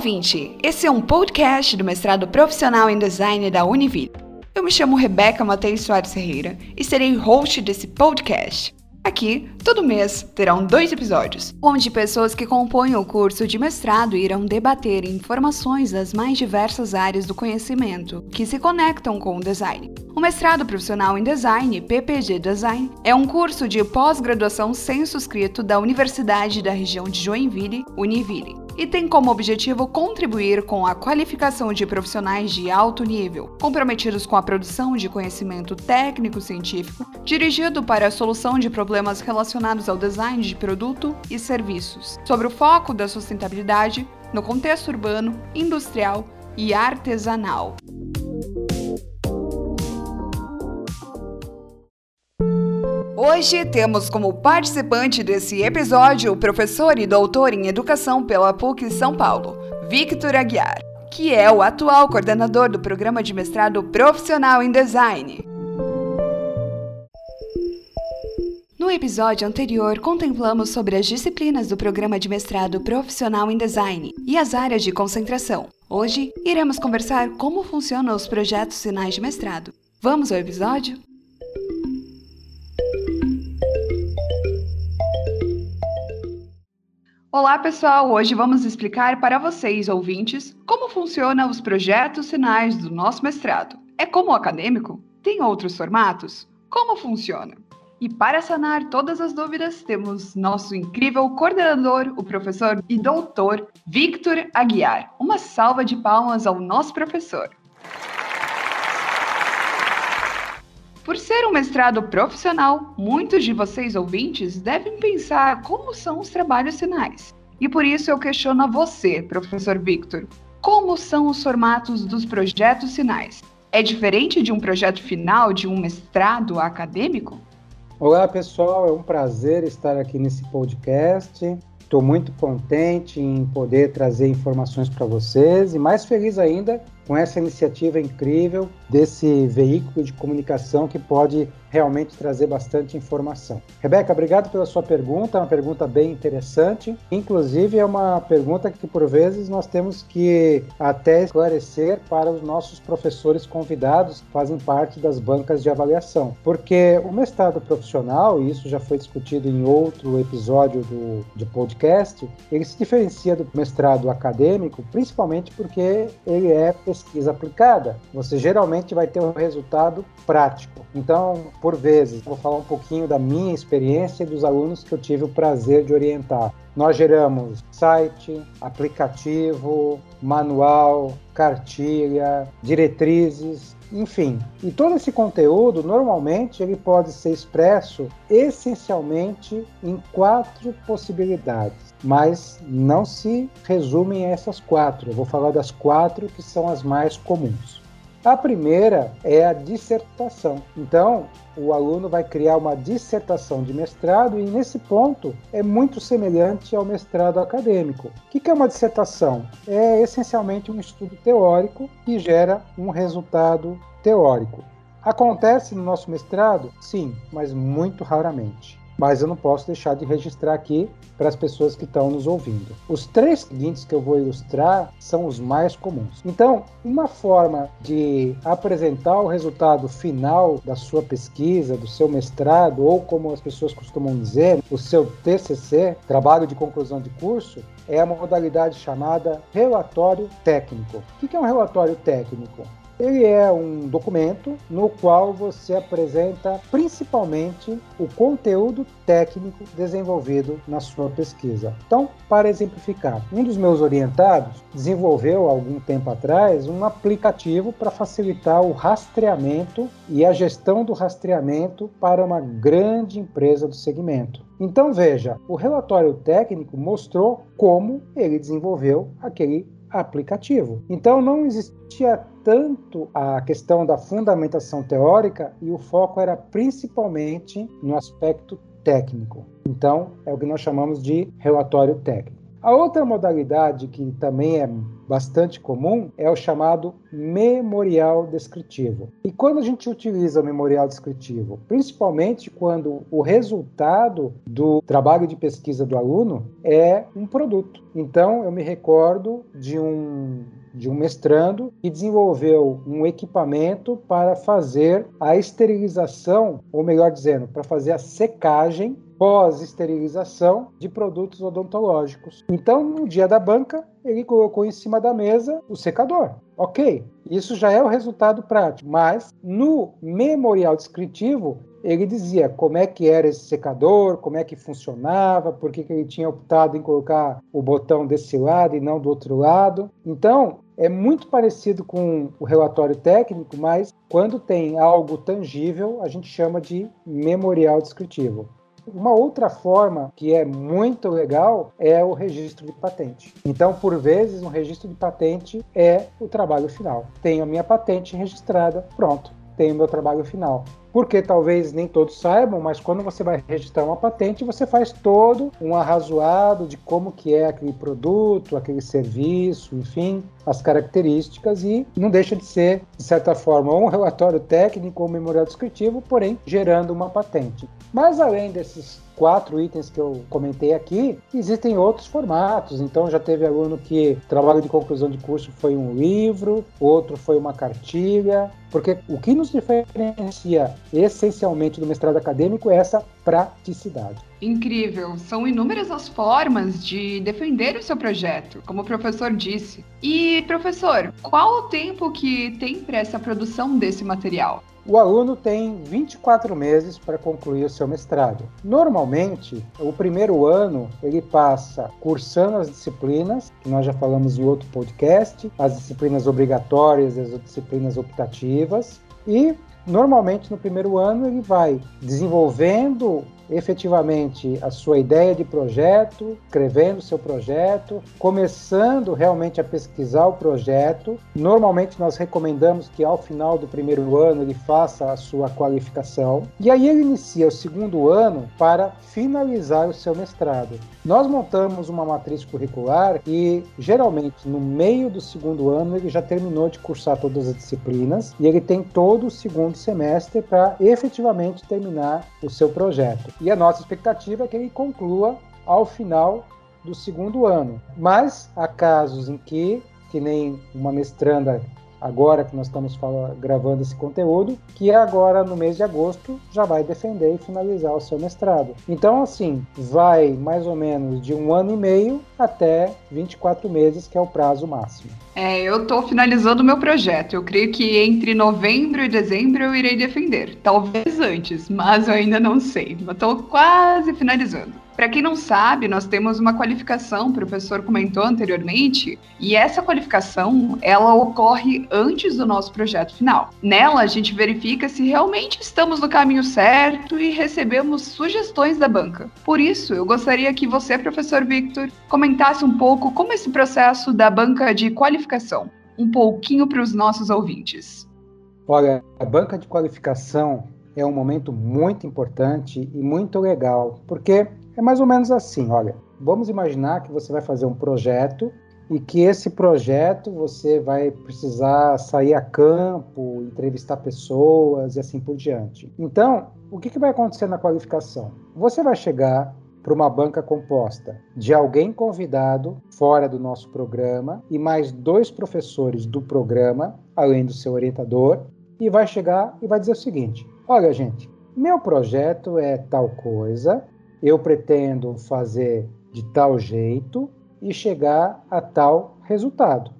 ouvinte! Esse é um podcast do mestrado profissional em design da Univille. Eu me chamo Rebeca Matheus Soares Ferreira e serei host desse podcast. Aqui, todo mês, terão dois episódios, onde pessoas que compõem o curso de mestrado irão debater informações das mais diversas áreas do conhecimento que se conectam com o design. O mestrado profissional em design, PPG Design, é um curso de pós-graduação censo-escrito da Universidade da região de Joinville, Univille e tem como objetivo contribuir com a qualificação de profissionais de alto nível, comprometidos com a produção de conhecimento técnico-científico, dirigido para a solução de problemas relacionados ao design de produto e serviços, sobre o foco da sustentabilidade no contexto urbano, industrial e artesanal. Hoje temos como participante desse episódio o professor e doutor em educação pela PUC São Paulo, Victor Aguiar, que é o atual coordenador do programa de mestrado profissional em design. No episódio anterior, contemplamos sobre as disciplinas do programa de mestrado profissional em design e as áreas de concentração. Hoje, iremos conversar como funcionam os projetos finais de mestrado. Vamos ao episódio? Olá, pessoal! Hoje vamos explicar para vocês, ouvintes, como funcionam os projetos finais do nosso mestrado. É como o acadêmico? Tem outros formatos? Como funciona? E para sanar todas as dúvidas, temos nosso incrível coordenador, o professor e doutor Victor Aguiar. Uma salva de palmas ao nosso professor. Por ser um mestrado profissional, muitos de vocês ouvintes devem pensar como são os trabalhos finais. E por isso eu questiono a você, professor Victor, como são os formatos dos projetos finais? É diferente de um projeto final de um mestrado acadêmico? Olá, pessoal, é um prazer estar aqui nesse podcast. Estou muito contente em poder trazer informações para vocês e mais feliz ainda com essa iniciativa incrível desse veículo de comunicação que pode realmente trazer bastante informação. Rebeca, obrigado pela sua pergunta, é uma pergunta bem interessante. Inclusive, é uma pergunta que, por vezes, nós temos que até esclarecer para os nossos professores convidados que fazem parte das bancas de avaliação. Porque o mestrado profissional, e isso já foi discutido em outro episódio do, de podcast, ele se diferencia do mestrado acadêmico, principalmente porque ele é pesquisa aplicada. Você geralmente vai ter um resultado prático. Então, por vezes, vou falar um pouquinho da minha experiência e dos alunos que eu tive o prazer de orientar. Nós geramos site, aplicativo, manual, cartilha, diretrizes, enfim. E todo esse conteúdo, normalmente, ele pode ser expresso essencialmente em quatro possibilidades, mas não se resume a essas quatro. Eu vou falar das quatro que são as mais comuns. A primeira é a dissertação. Então, o aluno vai criar uma dissertação de mestrado e nesse ponto é muito semelhante ao mestrado acadêmico. O que é uma dissertação? É essencialmente um estudo teórico que gera um resultado teórico. Acontece no nosso mestrado? Sim, mas muito raramente mas eu não posso deixar de registrar aqui para as pessoas que estão nos ouvindo. Os três seguintes que eu vou ilustrar são os mais comuns. Então, uma forma de apresentar o resultado final da sua pesquisa, do seu mestrado, ou como as pessoas costumam dizer, o seu TCC, trabalho de conclusão de curso, é a modalidade chamada relatório técnico. O que é um relatório técnico? Ele é um documento no qual você apresenta principalmente o conteúdo técnico desenvolvido na sua pesquisa. Então, para exemplificar, um dos meus orientados desenvolveu algum tempo atrás um aplicativo para facilitar o rastreamento e a gestão do rastreamento para uma grande empresa do segmento. Então veja, o relatório técnico mostrou como ele desenvolveu aquele aplicativo. Então não existia tanto a questão da fundamentação teórica e o foco era principalmente no aspecto técnico. Então, é o que nós chamamos de relatório técnico. A outra modalidade que também é bastante comum é o chamado memorial descritivo. E quando a gente utiliza o memorial descritivo, principalmente quando o resultado do trabalho de pesquisa do aluno é um produto. Então, eu me recordo de um de um mestrando que desenvolveu um equipamento para fazer a esterilização, ou melhor dizendo, para fazer a secagem pós-esterilização de produtos odontológicos. Então, no dia da banca, ele colocou em cima da mesa o secador. Ok, isso já é o resultado prático, mas no memorial descritivo, ele dizia como é que era esse secador, como é que funcionava, por que, que ele tinha optado em colocar o botão desse lado e não do outro lado. Então, é muito parecido com o relatório técnico, mas quando tem algo tangível, a gente chama de memorial descritivo. Uma outra forma que é muito legal é o registro de patente. Então, por vezes, um registro de patente é o trabalho final. Tenho a minha patente registrada, pronto, tenho o meu trabalho final porque talvez nem todos saibam, mas quando você vai registrar uma patente, você faz todo um arrazoado de como que é aquele produto, aquele serviço, enfim, as características e não deixa de ser, de certa forma, um relatório técnico ou um memorial descritivo, porém gerando uma patente. Mas além desses quatro itens que eu comentei aqui, existem outros formatos. Então já teve aluno que trabalho de conclusão de curso foi um livro, outro foi uma cartilha, porque o que nos diferencia essencialmente do mestrado acadêmico é essa praticidade. Incrível! São inúmeras as formas de defender o seu projeto, como o professor disse. E, professor, qual o tempo que tem para essa produção desse material? O aluno tem 24 meses para concluir o seu mestrado. Normalmente, o primeiro ano ele passa cursando as disciplinas, que nós já falamos em outro podcast, as disciplinas obrigatórias e as disciplinas optativas, e normalmente no primeiro ano ele vai desenvolvendo efetivamente a sua ideia de projeto, escrevendo seu projeto, começando realmente a pesquisar o projeto. Normalmente nós recomendamos que ao final do primeiro ano ele faça a sua qualificação e aí ele inicia o segundo ano para finalizar o seu mestrado. Nós montamos uma matriz curricular e geralmente no meio do segundo ano ele já terminou de cursar todas as disciplinas e ele tem todo o segundo semestre para efetivamente terminar o seu projeto e a nossa expectativa é que ele conclua ao final do segundo ano. Mas há casos em que, que nem uma mestranda agora que nós estamos gravando esse conteúdo, que agora no mês de agosto já vai defender e finalizar o seu mestrado. Então, assim, vai mais ou menos de um ano e meio até 24 meses, que é o prazo máximo. É, eu estou finalizando o meu projeto. Eu creio que entre novembro e dezembro eu irei defender. Talvez antes, mas eu ainda não sei. Estou quase finalizando. Para quem não sabe, nós temos uma qualificação, o professor comentou anteriormente, e essa qualificação, ela ocorre antes do nosso projeto final. Nela, a gente verifica se realmente estamos no caminho certo e recebemos sugestões da banca. Por isso, eu gostaria que você, professor Victor, comentasse um pouco como esse processo da banca de qualificação, um pouquinho para os nossos ouvintes. Olha, a banca de qualificação é um momento muito importante e muito legal, porque é mais ou menos assim, olha, vamos imaginar que você vai fazer um projeto e que esse projeto você vai precisar sair a campo, entrevistar pessoas e assim por diante. Então, o que, que vai acontecer na qualificação? Você vai chegar para uma banca composta de alguém convidado fora do nosso programa e mais dois professores do programa, além do seu orientador, e vai chegar e vai dizer o seguinte: olha, gente, meu projeto é tal coisa, eu pretendo fazer de tal jeito e chegar a tal resultado.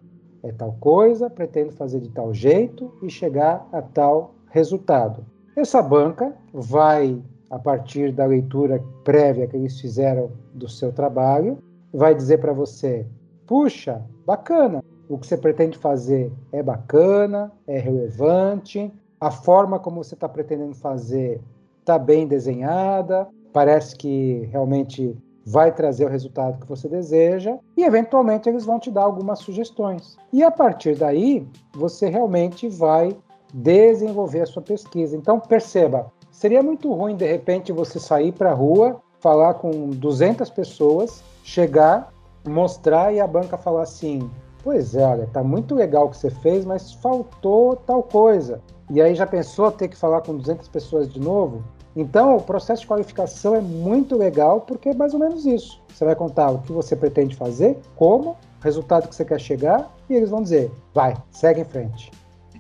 É tal coisa, pretendo fazer de tal jeito e chegar a tal resultado. Essa banca vai, a partir da leitura prévia que eles fizeram do seu trabalho, vai dizer para você: puxa, bacana, o que você pretende fazer é bacana, é relevante, a forma como você está pretendendo fazer está bem desenhada, parece que realmente vai trazer o resultado que você deseja e eventualmente eles vão te dar algumas sugestões. E a partir daí, você realmente vai desenvolver a sua pesquisa. Então perceba, seria muito ruim de repente você sair para a rua, falar com 200 pessoas, chegar mostrar e a banca falar assim: pois é, olha, tá muito legal o que você fez, mas faltou tal coisa. E aí já pensou ter que falar com 200 pessoas de novo? Então, o processo de qualificação é muito legal porque é mais ou menos isso. Você vai contar o que você pretende fazer, como, resultado que você quer chegar, e eles vão dizer: vai, segue em frente.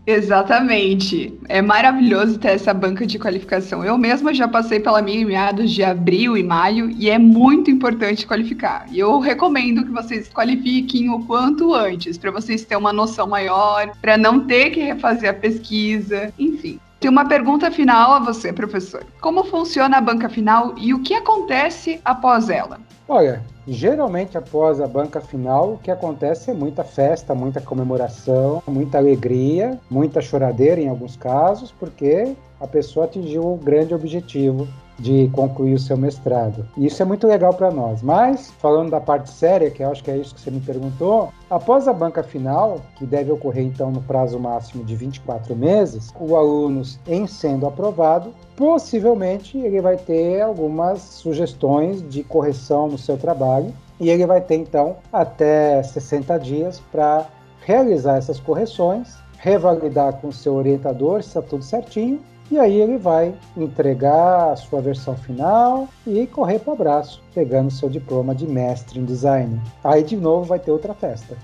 Exatamente. É maravilhoso ter essa banca de qualificação. Eu mesma já passei pela minha em meados de abril e maio e é muito importante qualificar. E eu recomendo que vocês qualifiquem o quanto antes, para vocês terem uma noção maior, para não ter que refazer a pesquisa, enfim. Tem uma pergunta final a você, professor. Como funciona a banca final e o que acontece após ela? Olha, geralmente após a banca final, o que acontece é muita festa, muita comemoração, muita alegria, muita choradeira em alguns casos, porque a pessoa atingiu o grande objetivo de concluir o seu mestrado. E isso é muito legal para nós. Mas, falando da parte séria, que eu acho que é isso que você me perguntou, após a banca final, que deve ocorrer então no prazo máximo de 24 meses, o aluno, em sendo aprovado, possivelmente ele vai ter algumas sugestões de correção no seu trabalho e ele vai ter então até 60 dias para realizar essas correções, revalidar com o seu orientador se está tudo certinho e aí ele vai entregar a sua versão final e correr para o abraço, pegando seu diploma de mestre em design. Aí de novo vai ter outra festa.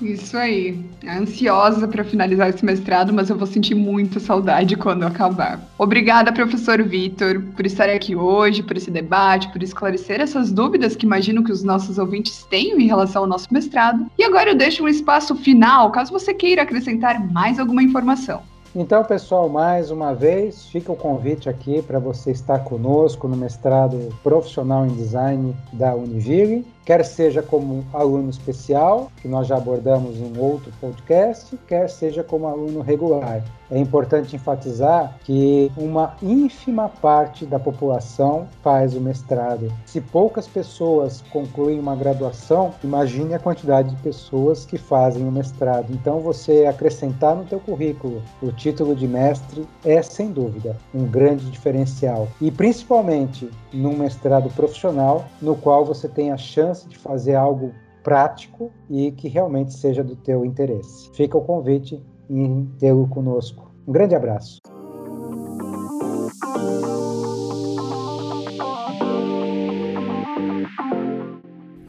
Isso aí. Ansiosa para finalizar esse mestrado, mas eu vou sentir muita saudade quando acabar. Obrigada, professor Vitor, por estar aqui hoje, por esse debate, por esclarecer essas dúvidas que imagino que os nossos ouvintes tenham em relação ao nosso mestrado. E agora eu deixo um espaço final, caso você queira acrescentar mais alguma informação. Então, pessoal, mais uma vez, fica o convite aqui para você estar conosco no mestrado profissional em design da Univille quer seja como aluno especial, que nós já abordamos em outro podcast, quer seja como aluno regular. É importante enfatizar que uma ínfima parte da população faz o mestrado. Se poucas pessoas concluem uma graduação, imagine a quantidade de pessoas que fazem o mestrado. Então, você acrescentar no teu currículo o título de mestre é, sem dúvida, um grande diferencial. E principalmente num mestrado profissional, no qual você tem a chance chance de fazer algo prático e que realmente seja do teu interesse. Fica o convite em tê-lo conosco. Um grande abraço.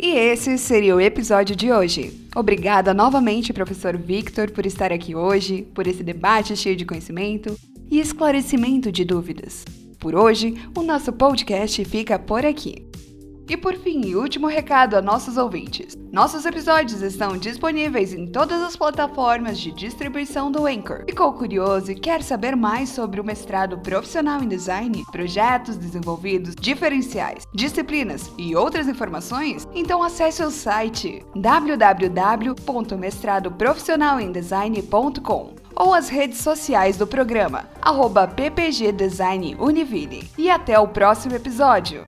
E esse seria o episódio de hoje. Obrigada novamente, professor Victor, por estar aqui hoje, por esse debate cheio de conhecimento e esclarecimento de dúvidas. Por hoje, o nosso podcast fica por aqui. E por fim, último recado a nossos ouvintes. Nossos episódios estão disponíveis em todas as plataformas de distribuição do Anchor. Ficou curioso e quer saber mais sobre o mestrado profissional em design, projetos desenvolvidos, diferenciais, disciplinas e outras informações? Então acesse o site www.mestradoprofissionalemdesign.com ou as redes sociais do programa, ppgdesignuniville. E até o próximo episódio!